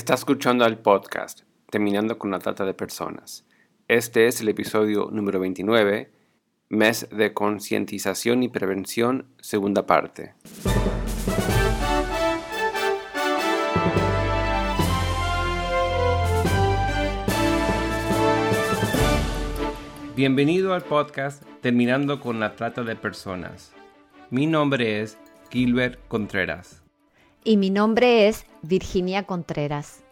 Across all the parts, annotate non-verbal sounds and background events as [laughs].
Está escuchando al podcast Terminando con la Trata de Personas. Este es el episodio número 29, Mes de Concientización y Prevención, segunda parte. Bienvenido al podcast Terminando con la Trata de Personas. Mi nombre es Gilbert Contreras. Y mi nombre es Virginia Contreras.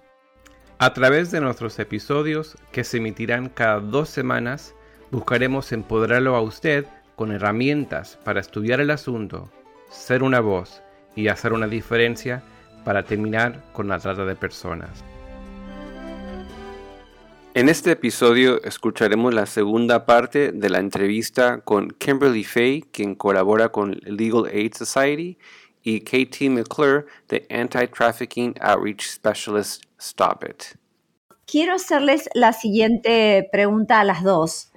A través de nuestros episodios, que se emitirán cada dos semanas, buscaremos empoderarlo a usted con herramientas para estudiar el asunto, ser una voz y hacer una diferencia para terminar con la trata de personas. En este episodio escucharemos la segunda parte de la entrevista con Kimberly Fay, quien colabora con Legal Aid Society, y Katie McClure de Anti-Trafficking Outreach Specialist Stop It. Quiero hacerles la siguiente pregunta a las dos.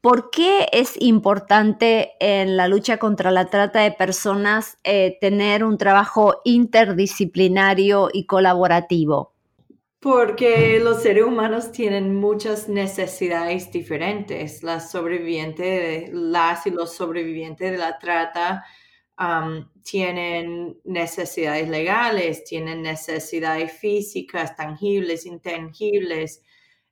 ¿Por qué es importante en la lucha contra la trata de personas eh, tener un trabajo interdisciplinario y colaborativo? Porque los seres humanos tienen muchas necesidades diferentes. Las sobrevivientes, las y los sobrevivientes de la trata tienen necesidades legales, tienen necesidades físicas, tangibles, intangibles,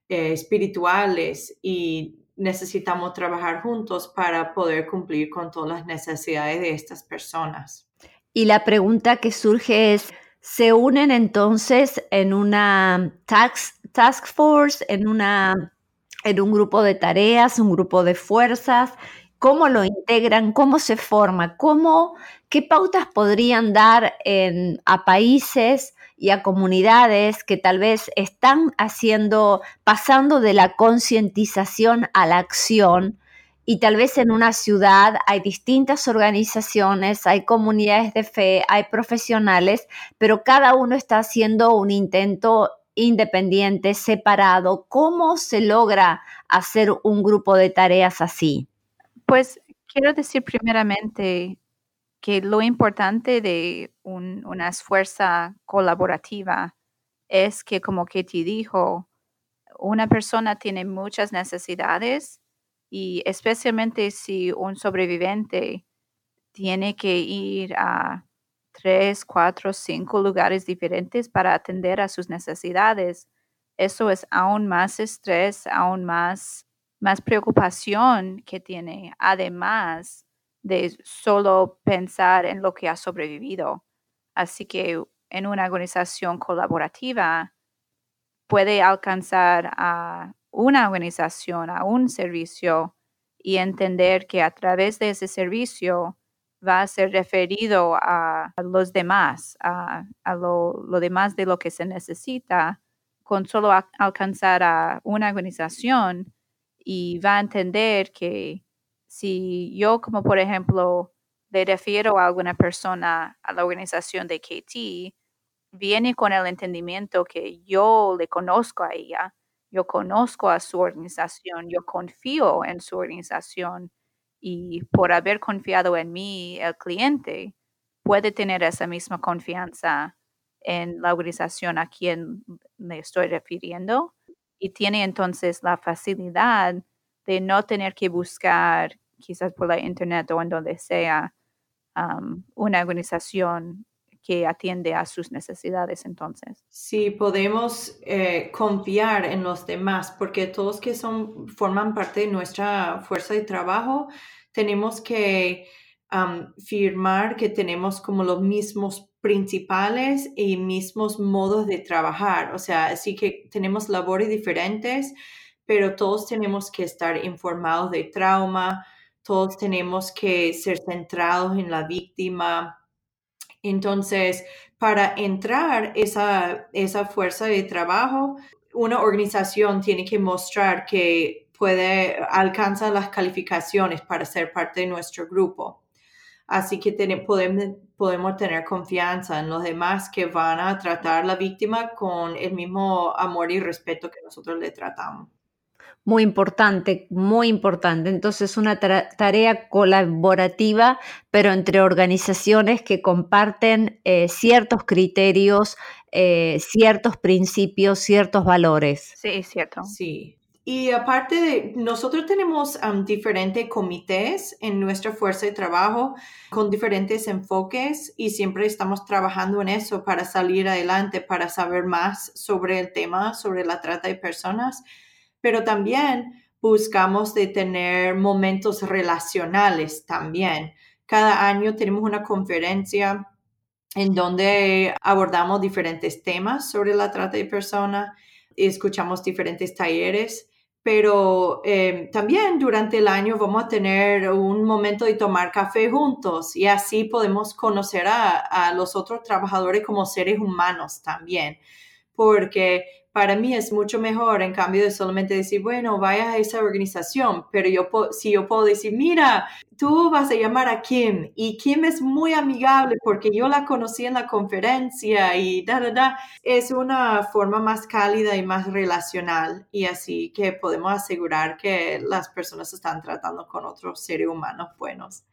eh, espirituales y necesitamos trabajar juntos para poder cumplir con todas las necesidades de estas personas. Y la pregunta que surge es, ¿se unen entonces en una task, force, en, una, en un grupo de tareas, un grupo de fuerzas? Cómo lo integran, cómo se forma, cómo, qué pautas podrían dar a países y a comunidades que tal vez están haciendo, pasando de la concientización a la acción. Y tal vez en una ciudad hay distintas organizaciones, hay comunidades de fe, hay profesionales, pero cada uno está haciendo un intento independiente, separado. ¿Cómo se logra hacer un grupo de tareas así? Pues quiero decir primeramente que lo importante de una fuerza colaborativa es que, como Katie dijo, una persona tiene muchas necesidades y especialmente si un sobreviviente tiene que ir a tres, cuatro, cinco lugares diferentes para atender a sus necesidades, eso es aún más estrés, aún más más preocupación que tiene, además de solo pensar en lo que ha sobrevivido. Así que en una organización colaborativa puede alcanzar a una organización, a un servicio y entender que a través de ese servicio va a ser referido a, los demás, a, lo, demás de lo que se necesita, con solo alcanzar a una organización y va a entender que si yo como por ejemplo le refiero a alguna persona a la organización de KT, viene con el entendimiento que yo le conozco a ella, yo conozco a su organización, yo confío en su organización y por haber confiado en mí, el cliente puede tener esa misma confianza en la organización a quien me estoy refiriendo y tiene entonces la facilidad de no tener que buscar quizás por la internet o en donde sea una organización que atiende a sus necesidades entonces. Sí, podemos eh, confiar en los demás porque todos que son, forman parte de nuestra fuerza de trabajo, tenemos que firmar que tenemos como los mismos principales y mismos modos de trabajar. O sea, así que tenemos labores diferentes, pero todos tenemos que estar informados de trauma, todos tenemos que ser centrados en la víctima. Entonces, para entrar esa, esa fuerza de trabajo, una organización tiene que mostrar que puede alcanzar las calificaciones para ser parte de nuestro grupo. Así que podemos, podemos tener confianza en los demás que van a tratar a la víctima con el mismo amor y respeto que nosotros le tratamos. Muy importante, muy importante. Entonces, una tarea colaborativa, pero entre organizaciones que comparten eh, ciertos criterios eh, ciertos principios, ciertos valores. Sí, es cierto. Sí. Y aparte de, nosotros tenemos diferentes comités en nuestra fuerza de trabajo con diferentes enfoques y siempre estamos trabajando en eso para salir adelante, para saber más sobre el tema, sobre la trata de personas, pero también buscamos de tener momentos relacionales también. Cada año tenemos una conferencia en donde abordamos diferentes temas sobre la trata de personas, escuchamos diferentes talleres pero eh, también durante el año vamos a tener un momento de tomar café juntos y así podemos conocer a, a los otros trabajadores como seres humanos también, porque para mí es mucho mejor en cambio de solamente decir, bueno, vaya a esa organización, pero yo si yo puedo decir, mira, tú vas a llamar a Kim y Kim es muy amigable porque yo la conocí en la conferencia y da, da, da, es una forma más cálida y más relacional y así que podemos asegurar que las personas están tratando con otros seres humanos buenos.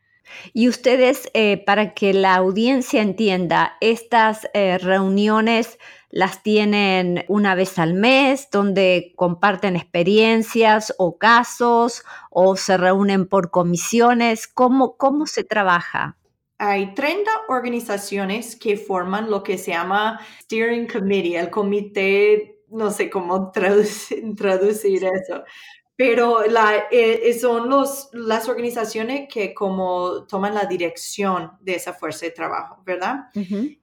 Y ustedes, eh, para que la audiencia entienda, estas eh, reuniones las tienen una vez al mes, donde comparten experiencias o casos, o se reúnen por comisiones. ¿Cómo, cómo se trabaja? Hay 30 organizaciones que forman lo que se llama Steering Committee, el comité, no sé cómo [laughs] traducir eso, pero la, eh, son los, las organizaciones que como toman la dirección de esa fuerza de trabajo, ¿verdad?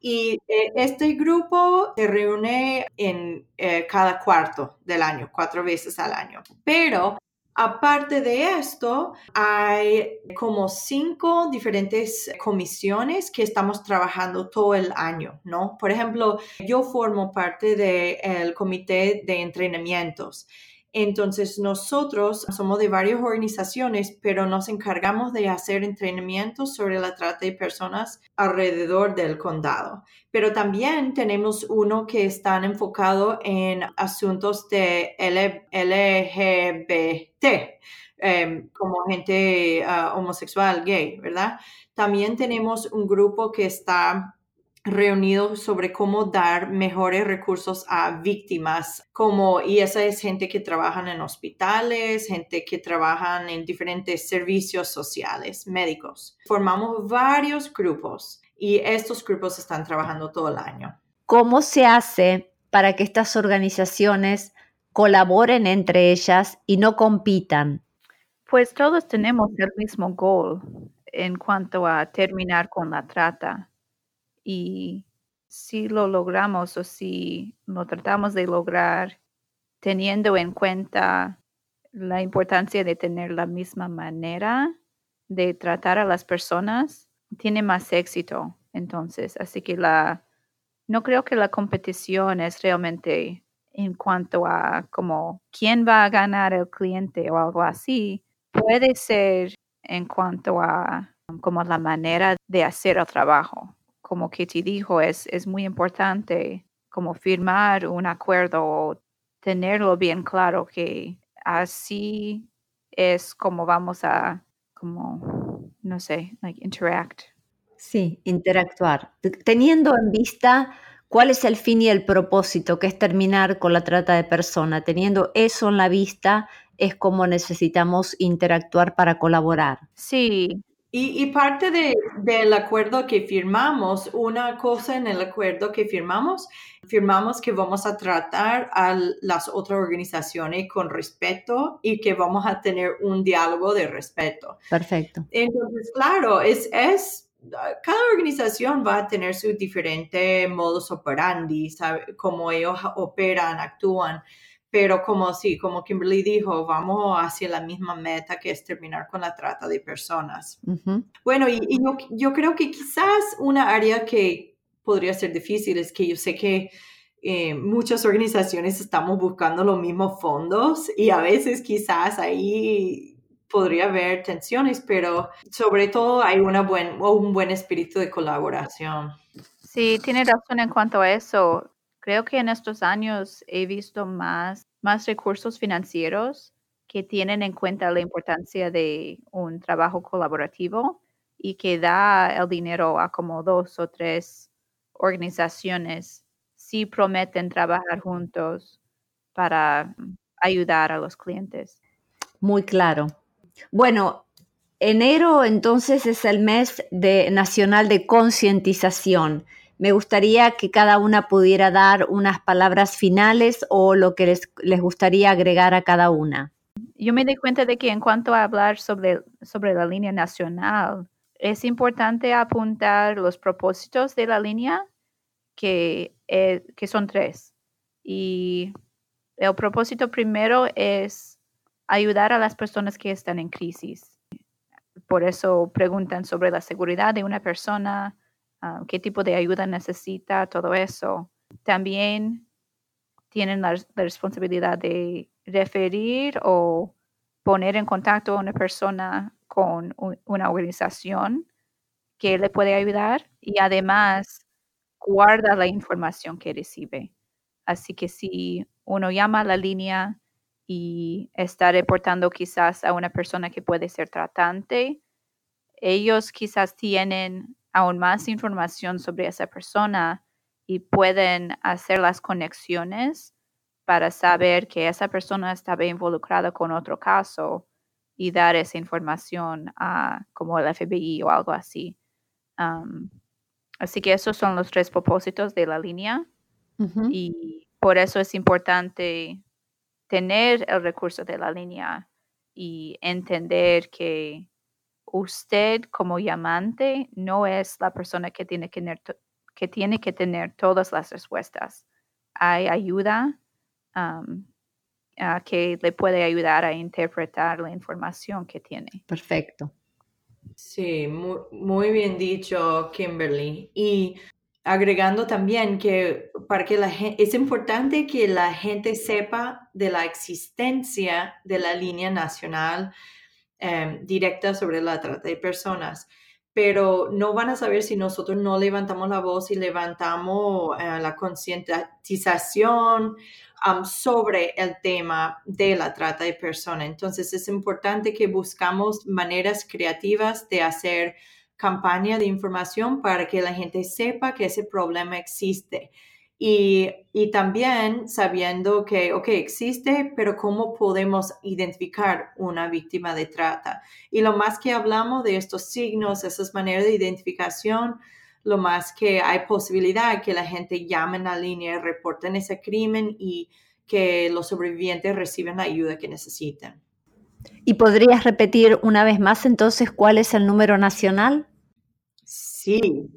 Y eh, este grupo se reúne en eh, cada cuarto del año, cuatro veces al año. Pero Aparte de esto, hay como cinco diferentes comisiones que estamos trabajando todo el año, ¿no? Por ejemplo, yo formo parte del comité de entrenamientos entonces, nosotros somos de varias organizaciones, pero nos encargamos de hacer entrenamientos sobre la trata de personas alrededor del condado. Pero también tenemos uno que está enfocado en asuntos de LGBT, em, como gente ah, homosexual, gay, ¿verdad? También tenemos un grupo que está reunidos sobre cómo dar mejores recursos a víctimas, como, y esa es gente que trabaja en hospitales, gente que trabaja en diferentes servicios sociales, médicos. Formamos varios grupos y estos grupos están trabajando todo el año. ¿Cómo se hace para que estas organizaciones colaboren entre ellas y no compitan? Pues todos tenemos el mismo goal en cuanto a terminar con la trata y si lo logramos o si lo tratamos de lograr teniendo en cuenta la importancia de tener la misma manera de tratar a las personas, tiene más éxito. Entonces, así que la, no creo que la competición es realmente en cuanto a como quién va a ganar el cliente o algo así. Puede ser en cuanto a como la manera de hacer el trabajo como Kitty dijo, es, es muy importante como firmar un acuerdo o tenerlo bien claro que así es como vamos a, como, no sé, like interact. Sí, interactuar. Teniendo en vista cuál es el fin y el propósito, que es terminar con la trata de personas, teniendo eso en la vista, es como necesitamos interactuar para colaborar. Sí, y, parte del acuerdo que firmamos, una cosa en el acuerdo que firmamos, firmamos que vamos a tratar a las otras organizaciones con respeto y que vamos a tener un diálogo de respeto. Perfecto. Entonces, claro, es, es cada organización va a tener su diferente modus operandi, sabe, cómo ellos operan, actúan pero como sí, como Kimberly dijo, vamos hacia la misma meta que es terminar con la trata de personas. Bueno, y, yo, creo que quizás una área que podría ser difícil es que yo sé que eh, muchas organizaciones estamos buscando los mismos fondos y a veces quizás ahí podría haber tensiones, pero sobre todo hay una buen, un buen espíritu de colaboración. Sí, tiene razón en cuanto a eso. Creo que en estos años he visto más, más recursos financieros que tienen en cuenta la importancia de un trabajo colaborativo y que da el dinero a como dos o tres organizaciones sí prometen trabajar juntos para ayudar a los clientes. Muy claro. Bueno, enero entonces es el mes de, nacional de concientización. Me gustaría que cada una pudiera dar unas palabras finales o lo que les, les gustaría agregar a cada una. Yo me di cuenta de que en cuanto a hablar sobre, sobre la línea nacional, es importante apuntar los propósitos de la línea, que, eh, que son tres. Y el propósito primero es ayudar a las personas que están en crisis. Por eso preguntan sobre la seguridad de una persona, ah, qué tipo de ayuda necesita, todo eso. También tienen la, responsabilidad de referir o poner en contacto a una persona con una organización que le puede ayudar y además guarda la información que recibe. Así que si uno llama a la línea y está reportando quizás a una persona que puede ser tratante, ellos quizás tienen aún más información sobre esa persona y pueden hacer las conexiones para saber que esa persona estaba involucrada con otro caso y dar esa información a como el FBI o algo así. así que esos son los tres propósitos de la línea y por eso es importante tener el recurso de la línea y entender que usted como llamante no es la persona que tiene que tener que tiene que tener todas las respuestas. Hay ayuda que le puede ayudar a interpretar la información que tiene. Perfecto. Sí, muy, bien dicho, Kimberly. Y agregando también que para que la gente, es importante que la gente sepa de la existencia de la línea nacional em, directa sobre la trata de personas pero no van a saber si nosotros no levantamos la voz y levantamos eh, la concientización sobre el tema de la trata de personas. Entonces es importante que buscamos maneras creativas de hacer campaña de información para que la gente sepa que ese problema existe y, también sabiendo que, ok, existe, pero cómo podemos identificar una víctima de trata. Y lo más que hablamos de estos signos, esas maneras de identificación, lo más que hay posibilidad que la gente llame a la línea, reporten ese crimen y que los sobrevivientes reciban la ayuda que necesiten. ¿Y podrías repetir una vez más entonces cuál es el número nacional? Sí,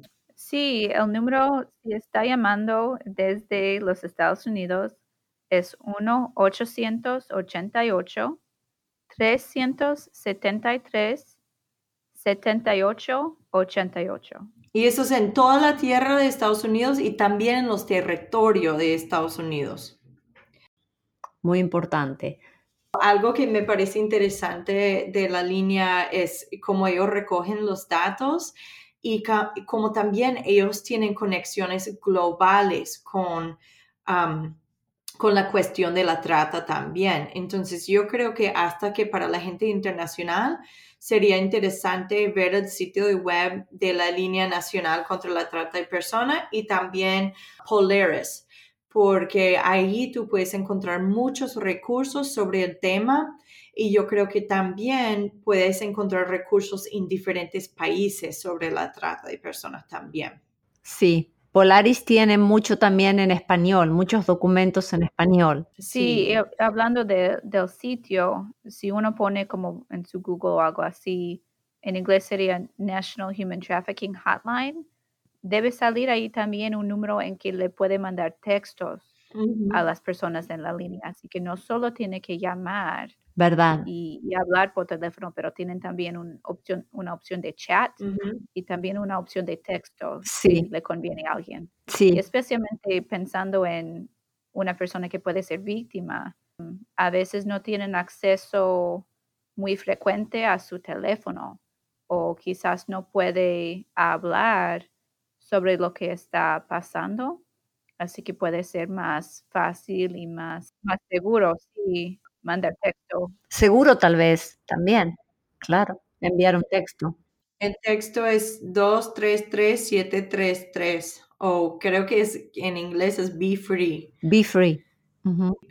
Sí, el número, si está llamando desde los Estados Unidos, es 1-800-88-373-7888. Y eso es en toda la tierra de Estados Unidos y también en los territorios de Estados Unidos. Muy importante. Algo que me parece interesante de la línea es cómo ellos recogen los datos y como también ellos tienen conexiones globales con, con la cuestión de la trata también. Entonces yo creo que hasta que para la gente internacional sería interesante ver el sitio web de la línea nacional contra la trata de personas y también Polaris, porque ahí tú puedes encontrar muchos recursos sobre el tema y yo creo que también puedes encontrar recursos en diferentes países sobre la trata de personas también. Sí, Polaris tiene mucho también en español, muchos documentos en español. Sí, hablando del sitio, si uno pone como en su Google o algo así, en inglés sería National Human Trafficking Hotline, debe salir ahí también un número en que le puede mandar textos a las personas en la línea. Así que no solo tiene que llamar, ¿verdad? Y, hablar por teléfono, pero tienen también un opción, una opción de chat y también una opción de texto si le conviene a alguien. Sí. especialmente pensando en una persona que puede ser víctima, a veces no tienen acceso muy frecuente a su teléfono o quizás no puede hablar sobre lo que está pasando. Así que puede ser más fácil y más, más seguro si mandar texto. Seguro tal vez también, claro, enviar un texto. El texto es 233733 o creo que es en inglés es Be Free. Be Free.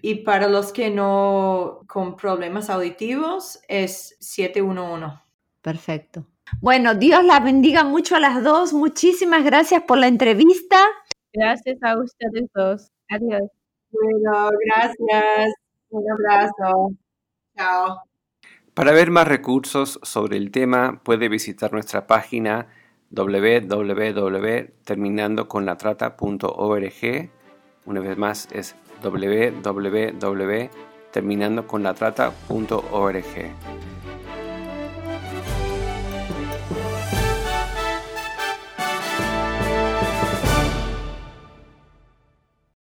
Y para los que no con problemas auditivos es 711. Perfecto. Bueno, Dios la bendiga mucho a las dos. Muchísimas gracias por la entrevista. Gracias a ustedes dos. Adiós. Bueno, gracias. Un abrazo. Chao. Para ver más recursos sobre el tema puede visitar nuestra página www.terminandoconlatrata.org. Una vez más es www.terminandoconlatrata.org.